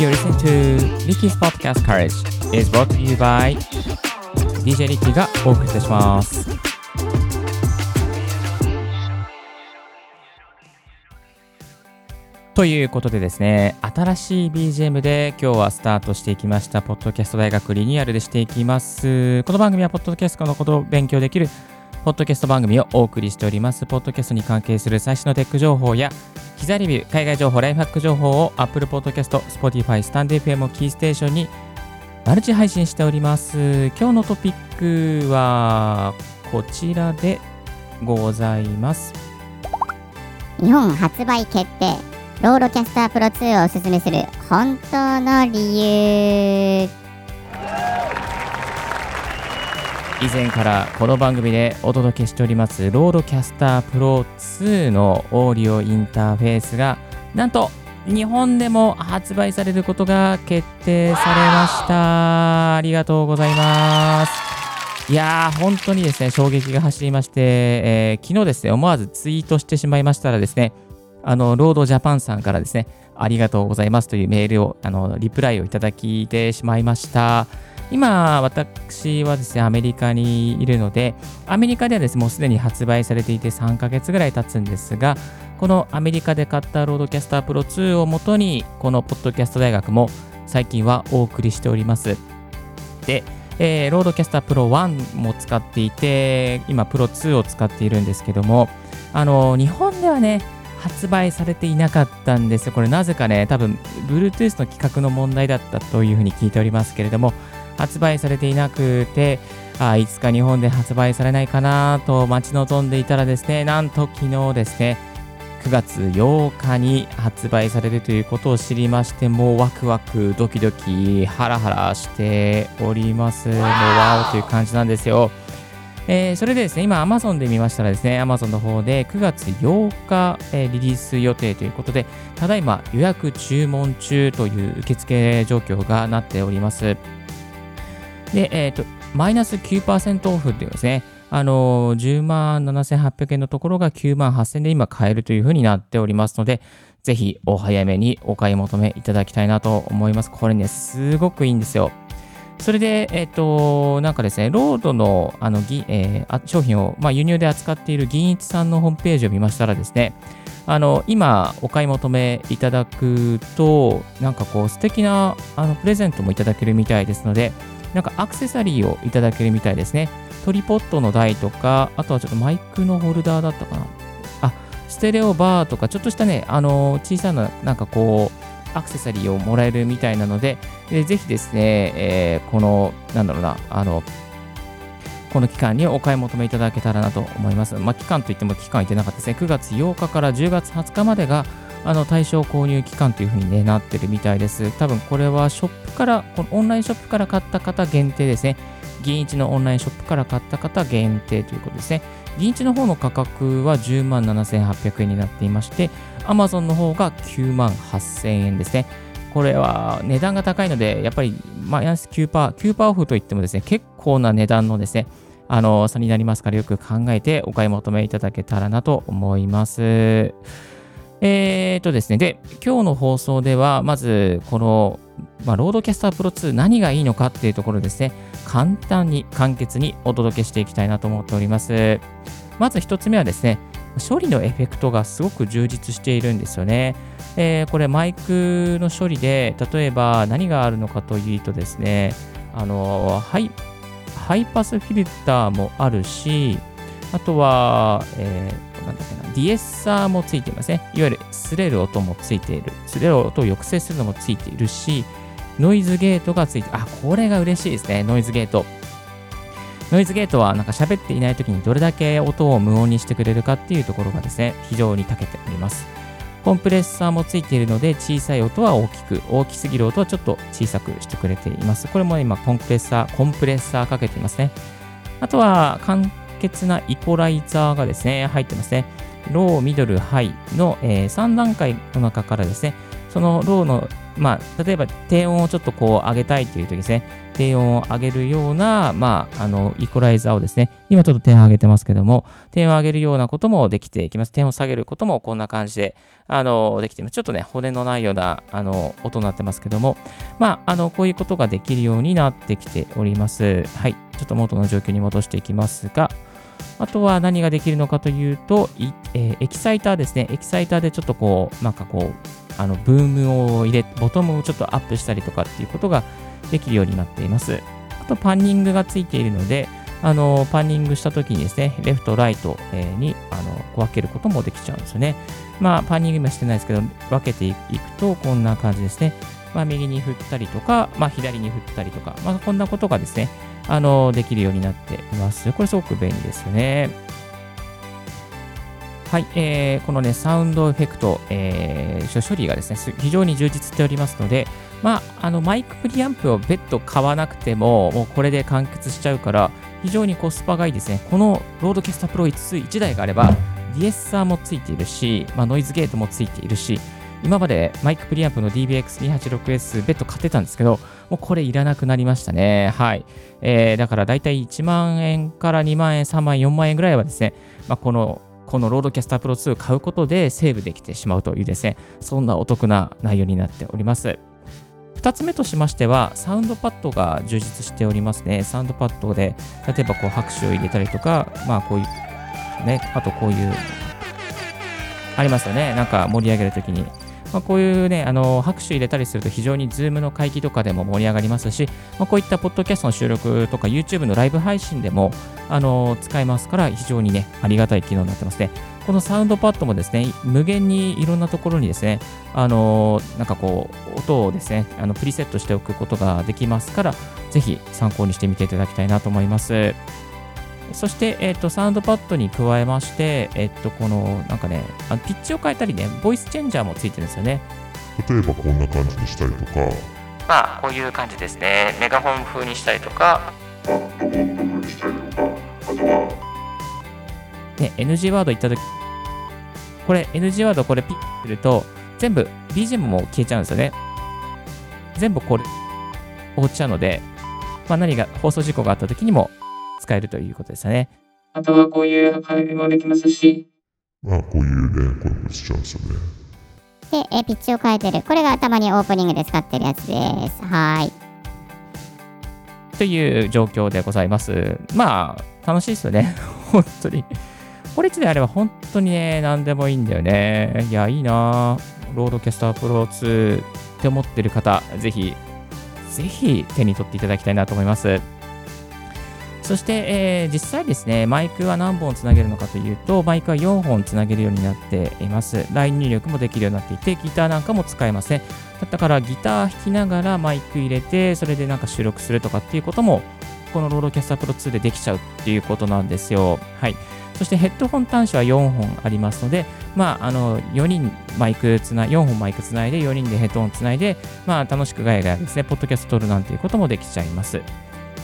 You're listening to Ricky's Podcast Courage is brought to you by DJ Ricky がお送りいたします。ということでですね、新しい BGM で今日はスタートしていきました、ポッドキャスト大学リニューアルでしていきます。この番組はポッドキャストのことを勉強できるポッドキャスト番組をお送りしております。ポッドキャストに関係する最新のテック情報や、機材レビュー、海外情報、ライフハック情報を Apple Podcast、Spotify、 stand.fm をキーステーションにマルチ配信しております。今日のトピックはこちらでございます。日本発売決定 RODECaster Pro 2をおすすめする本当の理由以前からこの番組でお届けしております RODECaster Pro 2のオーディオインターフェースがなんと日本でも発売されることが決定されました。ありがとうございます。いやー本当にですね衝撃が走りまして、えー昨日ですね思わずツイートしてしまいましたらですねあのロードジャパンさんからですねありがとうございますというメールをあのリプライをいただきてしまいました。今、私はですね、アメリカにいるので、アメリカではですね、もうすでに発売されていて3ヶ月ぐらい経つんですが、このアメリカで買った RODECaster Pro 2をもとに、このポッドキャスト大学も最近はお送りしております。で、えー RODECaster Pro 1も使っていて、今、プロ2を使っているんですけども、あの、日本ではね、発売されていなかったんですよ。これなぜかね、多分、Bluetooth の規格の問題だったというふうに聞いておりますけれども、発売されていなくて、あ、いつか日本で発売されないかなと待ち望んでいたらですね、なんと昨日ですね、9月8日に発売されるということを知りまして、もうワクワク、ドキドキ、ハラハラしております。もうワオという感じなんですよ。えーそれでですね、今 Amazon で見ましたらですね、Amazon の方で9月8日、えーリリース予定ということで、ただいま予約注文中という受付状況がなっております。で、えっ、と、マイナス9%オフっていうですね、あのー、10万7800円のところが9万8000円で今買えるというふうになっておりますので、ぜひお早めにお買い求めいただきたいなと思います。これね、すごくいいんですよ。それで、えっ、と、なんかですね、ロードのあの、えー商品を、まあ、輸入で扱っている銀一さんのホームページを見ましたらですね、あの今お買い求めいただくと、なんかこう素敵なあのプレゼントもいただけるみたいですので、なんかアクセサリーをいただけるみたいですね。トリポットの台とか、あとはちょっとマイクのホルダーだったかな。あ、ステレオバーとか、ちょっとしたね、あの小さな、なんかこう、アクセサリーをもらえるみたいなので、でぜひですね、えーこの、なんだろうな、あの、この期間にお買い求めいただけたらなと思います。まあ、期間といっても期間いってなかったですね。9月8日から10月20日までが、あの対象購入期間というふうに、ね、なってるみたいです。多分これはショップから、このオンラインショップから買った方限定ですね。銀一のオンラインショップから買った方限定ということですね。銀一の方の価格は10万7800円になっていまして、Amazon の方が9万8000円ですね。これは値段が高いので、やっぱりマイナス9%、9%オフといってもですね、結構な値段のですね、あの差になりますからよく考えてお買い求めいただけたらなと思います。えーとですね、で、今日の放送では、まず、この、まあ、 RODECaster Pro 2何がいいのかっていうところですね、簡単に、簡潔にお届けしていきたいなと思っております。まず一つ目はですね、処理のエフェクトがすごく充実しているんですよね。えーこれマイクの処理で、例えば何があるのかというとですね、あのハイハイパスフィルターもあるし、あとは、えーなんだっけな、ディエッサーもついていますね。いわゆる擦れる音もついている。擦れる音を抑制するのもついているし、ノイズゲートがついて、あ、これが嬉しいですね、ノイズゲート。ノイズゲートはなんか喋っていない時にどれだけ音を無音にしてくれるかっていうところがですね、非常に長けております。コンプレッサーもついているので、小さい音は大きく、大きすぎる音はちょっと小さくしてくれています。これも今、コンプレッサー、コンプレッサーかけていますね。あとは、簡潔なイコライザーがですね、入ってますね。ロー、ミドル、ハイの、え3段階の中からですね、そのローのまあ、例えば低音をちょっとこう上げたいという時ですね、低音を上げるような、まあ、あの、イコライザーをですね、今ちょっと低音上げてますけども、低音を上げるようなこともできていきます。低音を下げることもこんな感じで、あの、できています。ちょっとね、骨のないような、あの、音になってますけども、まあ、あの、こういうことができるようになってきております。はい。ちょっと元の状況に戻していきますが、あとは何ができるのかというと、えー、エキサイターですね。エキサイターでちょっとこう、なんかこう、あの、ブームを入れ、ボトムをちょっとアップしたりとかっていうことができるようになっています。あと、パンニングがついているので、あの、パンニングした時にですね、レフト、ライトに、あの、分けることもできちゃうんですよね。まあ、パンニング今してないですけど、分けていくと、こんな感じですね。まあ、右に振ったりとか、まあ、左に振ったりとか、まあ、こんなことがですね、あの、できるようになっています。これすごく便利ですよね。はい、えー、このね、サウンドエフェクト、えー、処理がですね、非常に充実しておりますので、まあ、あの、マイクプリアンプを別途買わなくても、もうこれで完結しちゃうから、非常にコスパがいいですね。この RODECaster Pro 2、1台があれば、ディエッサーもついているし、まあ、ノイズゲートもついているし、今までマイクプリアンプの DBX286S 別途買ってたんですけど、もうこれいらなくなりましたね。はい。えー、だからだいたい1万円から2万円、3万円、4万円ぐらいはですね、まあ、このこの RODECaster Pro 2を買うことでセーブできてしまうというですね、そんなお得な内容になっております。2つ目としましては、サウンドパッドが充実しておりますね。サウンドパッドで、例えばこう拍手を入れたりとか、まあこういう、ね、あとこういう、ありますよね。なんか盛り上げるときに、まあ、こういうね、あの拍手入れたりすると非常に Zoom の会議とかでも盛り上がりますし、まあ、こういったポッドキャストの収録とか YouTube のライブ配信でもあの使えますから非常にね、ありがたい機能になってますね。このサウンドパッドもですね、無限にいろんなところにですね、あのなんかこう、音をですね、あのプリセットしておくことができますから、ぜひ参考にしてみていただきたいなと思います。そして、えっ、ー、と、サウンドパッドに加えまして、えっ、ー、と、この、なんかね、あのピッチを変えたりね、ボイスチェンジャーもついてるんですよね。例えばこんな感じにしたりとか。まあ、こういう感じですね。メガホン風にしたりとか。ロボット風にしたりとか。あとは。ね、NG ワード言ったとき、これ、NG ワードこれピッすると、全部 BGM も消えちゃうんですよね。全部これ、落ちちゃうので、まあ、何が放送事故があったときにも使えるということですよね。あとはこういう配分もできますし。まあ、こういうね、これもしちゃうんですよね。で、えピッチを変えてる。これがたまにオープニングで使ってるやつです。はい。という状況でございます。まあ、楽しいですよね。本当に。これ1台あれば本当にね、何でもいいんだよね。いや、いいな RODECaster Pro 2って思ってる方、ぜひ、ぜひ手に取っていただきたいなと思います。そして、えー、実際ですね、マイクは何本つなげるのかというと、マイクは4本つなげるようになっています。ライン入力もできるようになっていて、ギターなんかも使えます。だからギター弾きながらマイク入れて、それでなんか収録するとかっていうことも、この RODECaster Pro 2でできちゃうっていうことなんですよ。はい。そしてヘッドホン端子は4本ありますので、まあ、あの、4人マイクつない、4本マイクつないで、4人でヘッドホンつないで、まあ、楽しくガヤガヤですね、ポッドキャスト撮るなんていうこともできちゃいます。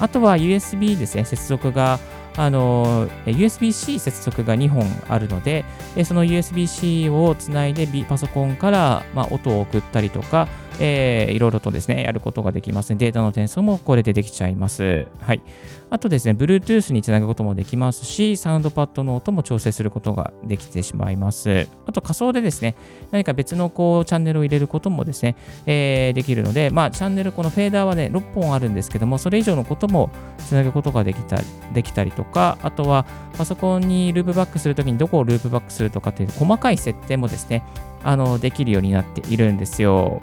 あとは USB ですね、接続が、あの、USB-C 接続が2本あるので、その USB-C をつないでパソコンから、まあ、音を送ったりとか、えー、いろいろとですね、やることができます、ね。データの転送もこれでできちゃいます。はい。あとですね、Bluetooth につなぐこともできますし、サウンドパッドの音も調整することができてしまいます。あと仮想でですね、何か別のこうチャンネルを入れることもですね、えー、できるので、まあ、チャンネル、このフェーダーはね、6本あるんですけども、それ以上のこともつなぐことができたできたりとか、あとはパソコンにループバックするときにどこをループバックするとかっていう細かい設定もですね、あの、できるようになっているんですよ。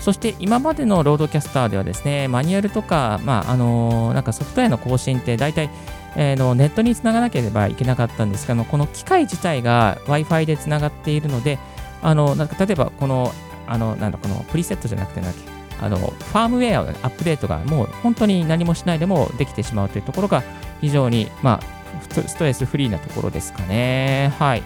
そして今までのロードキャスターではですね、マニュアルとか、まあ、あのなんかソフトウェアの更新って大体、えー、のネットにつながなければいけなかったんですが、この機械自体が Wi-Fi でつながっているので、あのなんか例えばこの、あのなんだこのプリセットじゃなくてなんだっけ、あのファームウェアのアップデートがもう本当に何もしないでもできてしまうというところが非常に、まあ、ストレスフリーなところですかね。はい。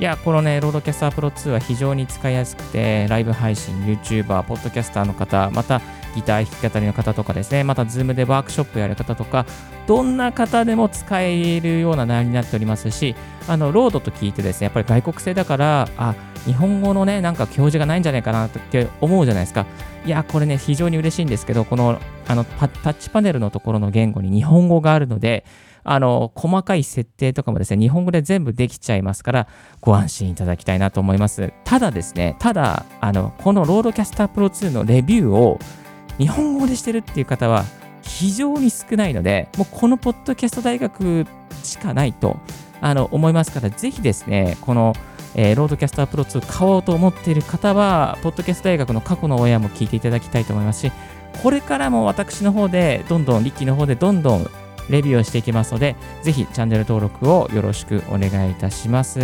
いや、このね、 RODECaster Pro 2は非常に使いやすくて、ライブ配信、YouTuber、ポッドキャスターの方、またギター弾き語りの方とかですね、また Zoom でワークショップやる方とか、どんな方でも使えるような内容になっておりますし、あの、 RODE と聞いてですね、やっぱり外国製だから、あ、日本語のね、なんか表示がないんじゃないかなって思うじゃないですか。いや、これね、非常に嬉しいんですけど、このあのタッチパネルのところの言語に日本語があるので、あの、細かい設定とかもですね、日本語で全部できちゃいますから、ご安心いただきたいなと思います。ただですね、ただ、あの、この RODECaster Pro 2のレビューを日本語でしてるっていう方は非常に少ないので、もうこのポッドキャスト大学しかないとあの思いますから、ぜひですね、この、えー、 RODECaster Pro 2買おうと思っている方は、ポッドキャスト大学の過去のオンエアも聞いていただきたいと思いますし、これからも私の方で、どんどん、リッキーの方でどんどんレビューをしていきますので、ぜひチャンネル登録をよろしくお願いいたします。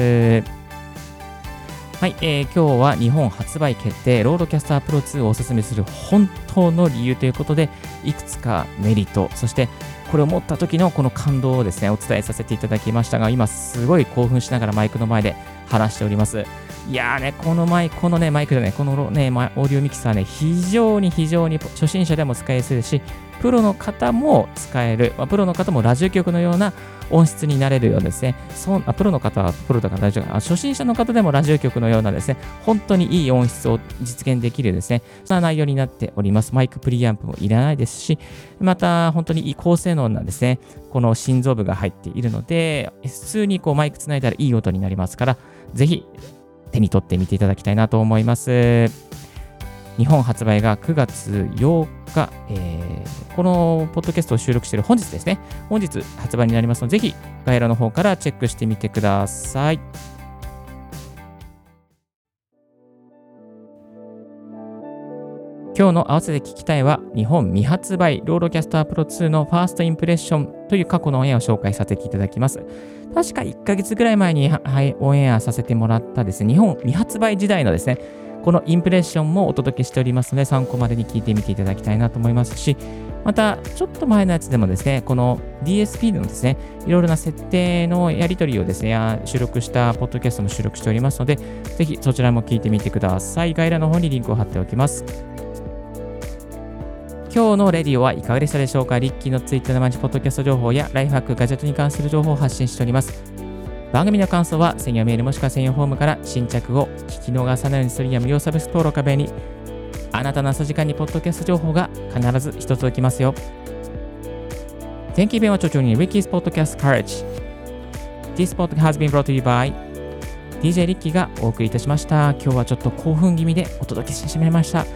はい、えー、今日は日本発売決定、 RODECaster Pro 2をおすすめする本当の理由ということで、いくつかメリット、そしてこれを持った時のこの感動をですね、お伝えさせていただきましたが、今すごい興奮しながらマイクの前で話しております。いやーね、このマイク、このね、マイクでね、このね、オーディオミキサーね、非常に非常に初心者でも使いやすいですし、プロの方も使える、まあ、プロの方もラジオ局のような音質になれるようですね。そあプロの方はプロだから大丈夫。初心者の方でもラジオ局のようなですね、本当にいい音質を実現できるですね、そんな内容になっております。マイクプリアンプもいらないですし、また本当にいい高性能なですね、この心臓部が入っているので、普通にこうマイクつないだらいい音になりますから、ぜひ手に取ってみていただきたいなと思います。日本発売が9月8日、えー、このポッドキャストを収録している本日ですね、本日発売になりますので、ぜひ概要欄の方からチェックしてみてください。今日の合わせて聞きたいは、日本未発売 RODECaster Pro 2のファーストインプレッションという過去のオンエアを紹介させていただきます。確か1ヶ月ぐらい前に、はい、オンエアさせてもらったですね、日本未発売時代のですね、このインプレッションもお届けしておりますので、参考までに聞いてみていただきたいなと思いますし、また、ちょっと前のやつでもですね、この DSP のですね、いろいろな設定のやり取りをですね、収録したポッドキャストも収録しておりますので、ぜひそちらも聞いてみてください。概要欄の方にリンクを貼っておきます。今日のレディオはいかがでしたでしょうか？リッキーのツイッターのマジポッドキャスト情報やライフハック、ガジェットに関する情報を発信しております。番組の感想は専用メールもしくは専用フォームから新着を聞き逃さないようにするには無料サブス登録壁にあなたの朝時間にポッドキャスト情報が必ず一つ届きますよ。天気弁は著長に Ricky's Podcast Courage This podcast has been brought to you by DJ リッキーがお送りいたしました。今日はちょっと興奮気味でお届けしてしまいました。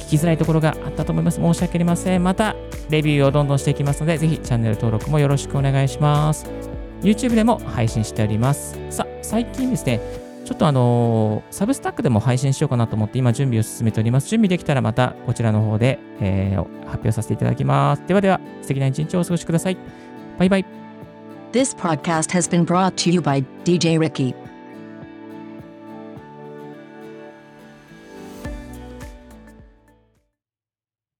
聞きづらいところがあったと思います。申し訳ありません。また、レビューをどんどんしていきますので、ぜひチャンネル登録もよろしくお願いします。YouTube でも配信しております。さあ、最近ですね、ちょっとあのー、サブスタックでも配信しようかなと思って今準備を進めております。準備できたらまたこちらの方で、えー、発表させていただきます。ではでは、素敵な一日をお過ごしください。バイバイ。This podcast has been brought to you by DJ Ricky.